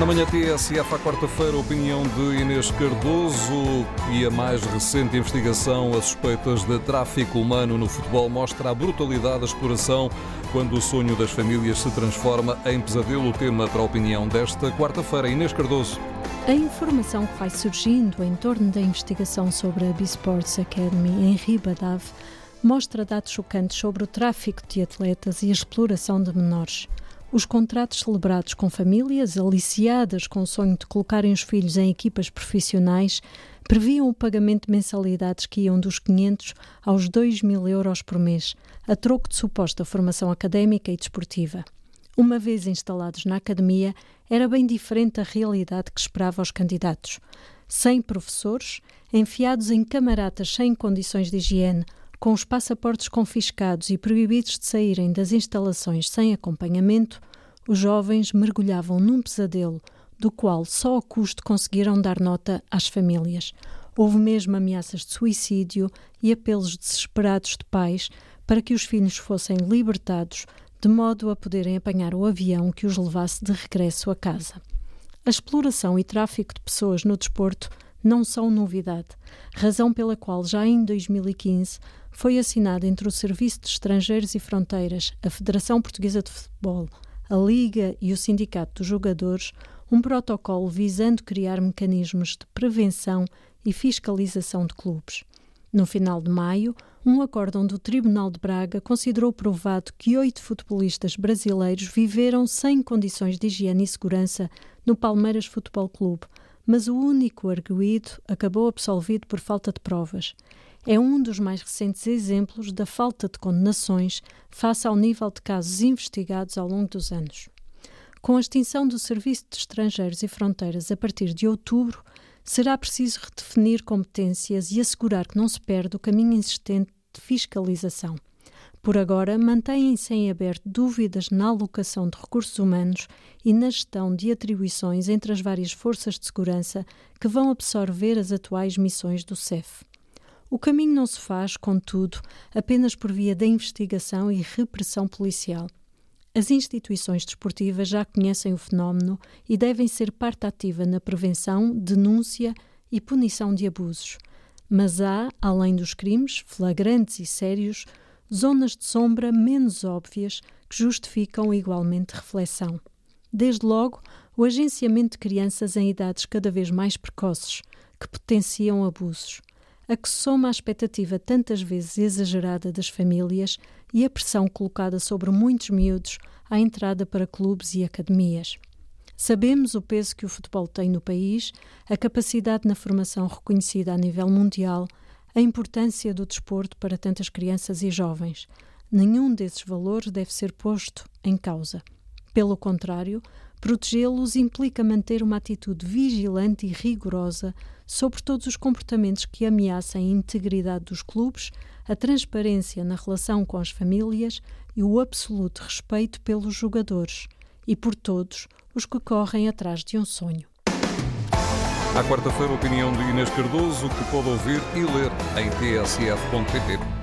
Na manhã TSF, à quarta-feira, opinião de Inês Cardoso e a mais recente investigação a suspeitas de tráfico humano no futebol mostra a brutalidade da exploração quando o sonho das famílias se transforma em pesadelo. O tema para a opinião desta quarta-feira. Inês Cardoso. A informação que vai surgindo em torno da investigação sobre a B-Sports Academy em Ribadav mostra dados chocantes sobre o tráfico de atletas e a exploração de menores. Os contratos celebrados com famílias aliciadas com o sonho de colocarem os filhos em equipas profissionais previam o pagamento de mensalidades que iam dos 500 aos 2 mil euros por mês, a troco de suposta formação académica e desportiva. Uma vez instalados na academia, era bem diferente a realidade que esperava aos candidatos. Sem professores, enfiados em camaratas sem condições de higiene, com os passaportes confiscados e proibidos de saírem das instalações sem acompanhamento, os jovens mergulhavam num pesadelo do qual só a custo conseguiram dar nota às famílias. Houve mesmo ameaças de suicídio e apelos desesperados de pais para que os filhos fossem libertados, de modo a poderem apanhar o avião que os levasse de regresso a casa. A exploração e tráfico de pessoas no desporto não são novidade, razão pela qual já em 2015 foi assinado entre o Serviço de Estrangeiros e Fronteiras, a Federação Portuguesa de Futebol, a Liga e o Sindicato dos Jogadores um protocolo visando criar mecanismos de prevenção e fiscalização de clubes. No final de maio, um acórdão do Tribunal de Braga considerou provado que oito futebolistas brasileiros viveram sem condições de higiene e segurança no Palmeiras Futebol Clube, mas o único arguído acabou absolvido por falta de provas. É um dos mais recentes exemplos da falta de condenações face ao nível de casos investigados ao longo dos anos. Com a extinção do Serviço de Estrangeiros e Fronteiras a partir de outubro, será preciso redefinir competências e assegurar que não se perde o caminho existente de fiscalização. Por agora, mantêm-se em aberto dúvidas na alocação de recursos humanos e na gestão de atribuições entre as várias forças de segurança que vão absorver as atuais missões do CEF. O caminho não se faz, contudo, apenas por via da investigação e repressão policial. As instituições desportivas já conhecem o fenómeno e devem ser parte ativa na prevenção, denúncia e punição de abusos. Mas há, além dos crimes flagrantes e sérios, zonas de sombra menos óbvias que justificam igualmente reflexão. Desde logo, o agenciamento de crianças em idades cada vez mais precoces, que potenciam abusos, a que soma a expectativa tantas vezes exagerada das famílias e a pressão colocada sobre muitos miúdos à entrada para clubes e academias. Sabemos o peso que o futebol tem no país, a capacidade na formação reconhecida a nível mundial a importância do desporto para tantas crianças e jovens. Nenhum desses valores deve ser posto em causa. Pelo contrário, protegê-los implica manter uma atitude vigilante e rigorosa sobre todos os comportamentos que ameaçam a integridade dos clubes, a transparência na relação com as famílias e o absoluto respeito pelos jogadores e por todos os que correm atrás de um sonho. À quarta-feira, opinião de Inês Cardoso, que pode ouvir e ler em tsf.pt.